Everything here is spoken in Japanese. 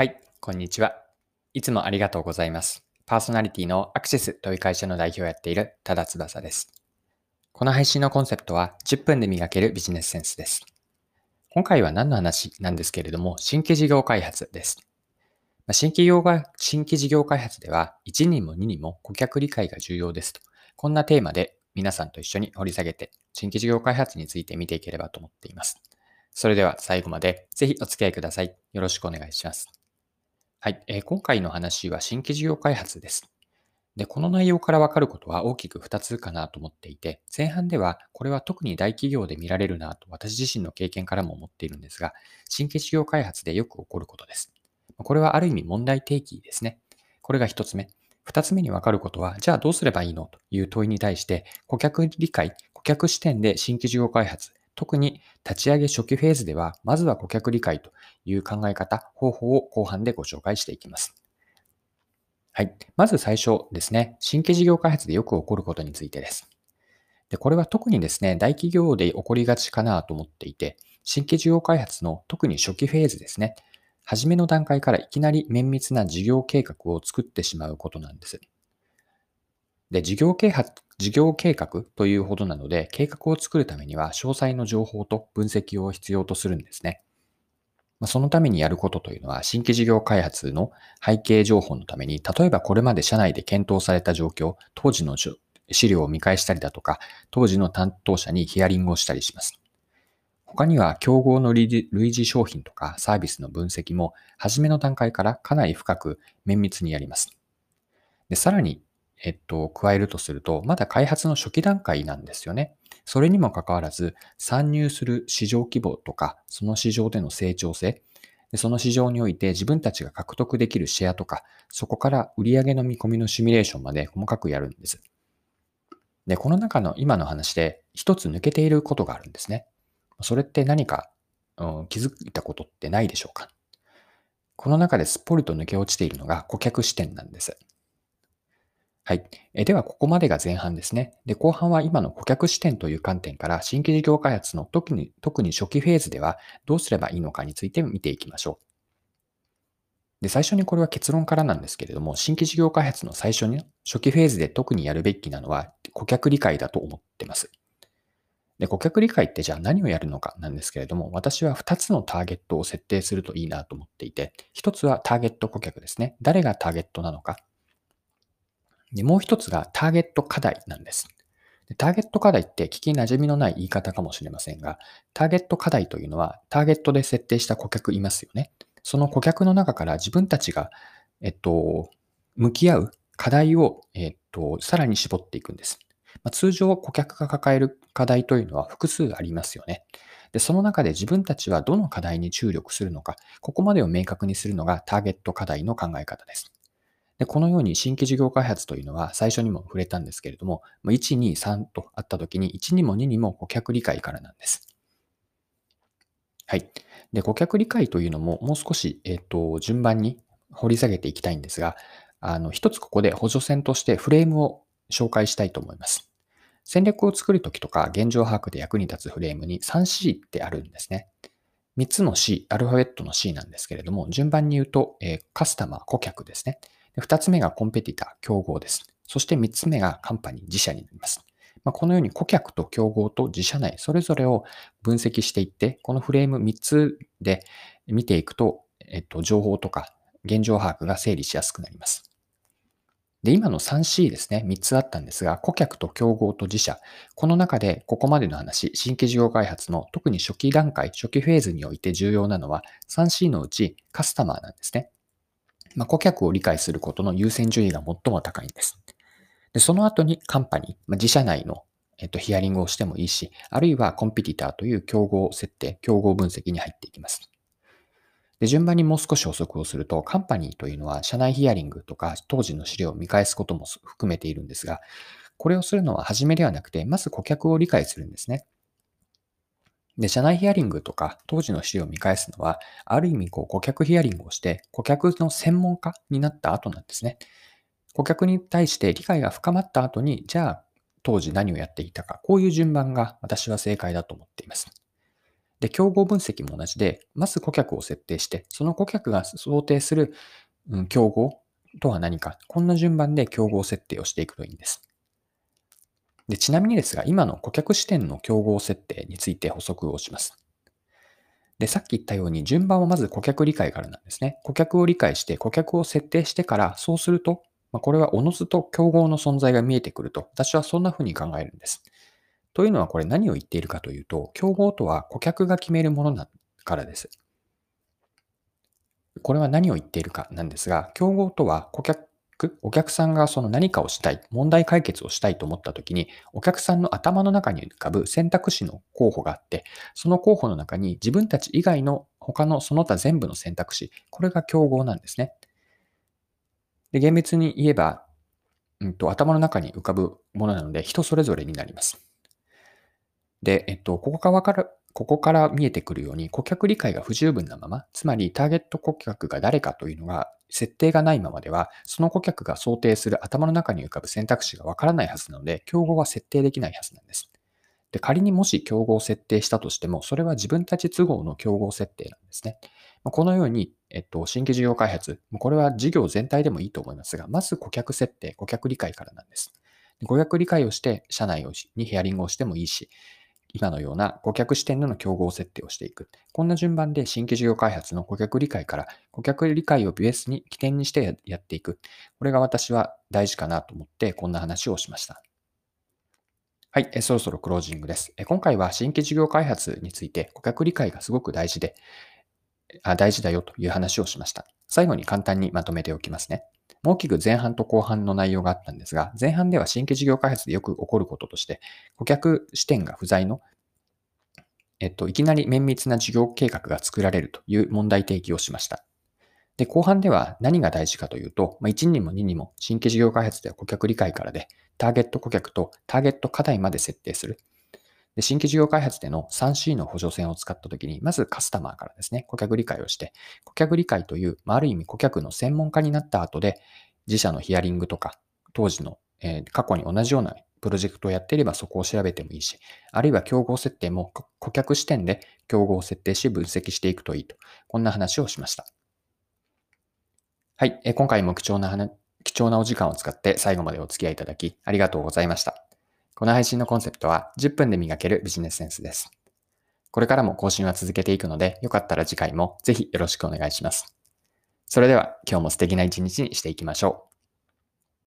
はい、こんにちは。いつもありがとうございます。パーソナリティのアクセスという会社の代表をやっている多田翼です。この配信のコンセプトは10分で磨けるビジネスセンスです。今回は何の話なんですけれども、新規事業開発です。ま新規業が新規事業開発では1にも2にも顧客理解が重要ですと。こんなテーマで皆さんと一緒に掘り下げて新規事業開発について見ていければと思っています。それでは最後までぜひお付き合いください。よろしくお願いします。はい、えー今回の話は新規事業開発です。で、この内容からわかることは大きく2つかなと思っていて、前半ではこれは特に大企業で見られるなと私自身の経験からも思っているんですが、新規事業開発でよく起こることです。これはある意味問題提起ですね。これが1つ目。2つ目にわかることは、じゃあどうすればいいの？という問いに対して、顧客理解、顧客視点で新規事業開発、特に立ち上げ初期フェーズでは、まずは顧客理解という考え方、方法を後半でご紹介していきます。はい。まず最初ですね。新規事業開発でよく起こることについてです。で、これは特にですね、大企業で起こりがちかなと思っていて、新規事業開発の特に初期フェーズですね。初めの段階からいきなり綿密な事業計画を作ってしまうことなんです。で、事業計画、事業計画というほどなので、計画を作るためには詳細の情報と分析を必要とするんですね。まそのためにやることというのは、新規事業開発の背景情報のために、例えばこれまで社内で検討された状況、当時の資料を見返したりだとか、当時の担当者にヒアリングをしたりします。他には、競合の類似類似商品とかサービスの分析も、初めの段階からかなり深く綿密にやります。で、さらに、えっと、加えるとすると、まだ開発の初期段階なんですよね。それにもかかわらず、参入する市場規模とか、その市場での成長性、その市場において自分たちが獲得できるシェアとか、そこから売上の見込みのシミュレーションまで細かくやるんです。で、この中の今の話で一つ抜けていることがあるんですね。それって何か、うん気づいたことってないでしょうかこの中ですっぽりと抜け落ちているのが顧客視点なんです。はい。えでは、ここまでが前半ですね。で、後半は今の顧客視点という観点から、新規事業開発の特に、特に初期フェーズではどうすればいいのかについて見ていきましょう。で、最初にこれは結論からなんですけれども、新規事業開発の最初に、初期フェーズで特にやるべきなのは、顧客理解だと思ってます。で、顧客理解ってじゃあ何をやるのかなんですけれども、私は2つのターゲットを設定するといいなと思っていて、1つはターゲット顧客ですね。誰がターゲットなのか。で、もう一つがターゲット課題なんです。ターゲット課題って聞き馴染みのない言い方かもしれませんが、ターゲット課題というのはターゲットで設定した顧客いますよね。その顧客の中から自分たちが、えっと、向き合う課題を、えっと、さらに絞っていくんです。まあ、通常顧客が抱える課題というのは複数ありますよね。で、その中で自分たちはどの課題に注力するのか、ここまでを明確にするのがターゲット課題の考え方です。で、このように新規事業開発というのは最初にも触れたんですけれども、1、2、3とあったときに1にも2にも顧客理解からなんです。はい。で、顧客理解というのももう少し、えっ、と、順番に掘り下げていきたいんですが、あの、一つここで補助線としてフレームを紹介したいと思います。戦略を作るときとか現状把握で役に立つフレームに 3C ってあるんですね。3つの C、アルファベットの C なんですけれども、順番に言うと、えーカスタマー、顧客ですね。で2つ目がコンペティター、競合です。そして3つ目がカンパニー、自社になります。まあ、このように顧客と競合と自社内、それぞれを分析していって、このフレーム3つで見ていくと、えっと、情報とか現状把握が整理しやすくなります。で、今の 3C ですね。3つあったんですが、顧客と競合と自社。この中で、ここまでの話、新規事業開発の特に初期段階、初期フェーズにおいて重要なのは、3C のうちカスタマーなんですね。まあ、顧客を理解することの優先順位が最も高いんです。で、その後にカンパニー、まあ、自社内の、えっと、ヒアリングをしてもいいし、あるいはコンペティターという競合設定、競合分析に入っていきます。で、順番にもう少し補足をすると、カンパニーというのは社内ヒアリングとか当時の資料を見返すことも含めているんですが、これをするのは初めではなくて、まず顧客を理解するんですね。で、社内ヒアリングとか当時の資料を見返すのは、ある意味こう顧客ヒアリングをして、顧客の専門家になった後なんですね。顧客に対して理解が深まった後に、じゃあ当時何をやっていたか、こういう順番が私は正解だと思っています。で、競合分析も同じで、まず顧客を設定して、その顧客が想定する、うん、競合とは何か、こんな順番で競合設定をしていくといいんです。でちなみにですが、今の顧客視点の競合設定について補足をします。で、さっき言ったように順番はまず顧客理解からなんですね。顧客を理解して顧客を設定してから、そうすると、まあ、これはおのずと競合の存在が見えてくると、私はそんな風に考えるんです。というのはこれ何を言っているかというと、競合とは顧客が決めるものだからです。これは何を言っているかなんですが、競合とは顧客お客さんがその何かをしたい、問題解決をしたいと思った時に、お客さんの頭の中に浮かぶ選択肢の候補があって、その候補の中に自分たち以外の他のその他全部の選択肢、これが競合なんですね。で、厳密に言えば、うんと、頭の中に浮かぶものなので、人それぞれになります。で、えっと、ここがわから、ここから見えてくるように、顧客理解が不十分なまま、つまりターゲット顧客が誰かというのが設定がないままでは、その顧客が想定する頭の中に浮かぶ選択肢がわからないはずなので、競合は設定できないはずなんです。で仮にもし競合を設定したとしても、それは自分たち都合の競合設定なんですね。このように、えっと、新規事業開発、これは事業全体でもいいと思いますが、まず顧客設定、顧客理解からなんです。顧客理解をして、社内にヒアリングをしてもいいし、今のような顧客視点での競合設定をしていく。こんな順番で新規事業開発の顧客理解から顧客理解をベースに起点にしてやっていく。これが私は大事かなと思ってこんな話をしました。はい、そろそろクロージングです。今回は新規事業開発について顧客理解がすごく大事で、あ大事だよという話をしました。最後に簡単にまとめておきますね。大きく前半と後半の内容があったんですが、前半では新規事業開発でよく起こることとして、顧客視点が不在の、えっと、いきなり綿密な事業計画が作られるという問題提起をしました。で、後半では何が大事かというと、まあ、1にも2にも新規事業開発では顧客理解からで、ターゲット顧客とターゲット課題まで設定する。で新規事業開発での 3C の補助線を使ったときに、まずカスタマーからですね、顧客理解をして、顧客理解という、まあ、ある意味顧客の専門家になった後で、自社のヒアリングとか、当時の、えー、過去に同じようなプロジェクトをやっていればそこを調べてもいいし、あるいは競合設定も顧客視点で競合を設定し分析していくといいと。こんな話をしました。はい。え今回も貴重な貴重なお時間を使って最後までお付き合いいただきありがとうございました。この配信のコンセプトは10分で磨けるビジネスセンスです。これからも更新は続けていくので、よかったら次回もぜひよろしくお願いします。それでは今日も素敵な一日にしていきましょう。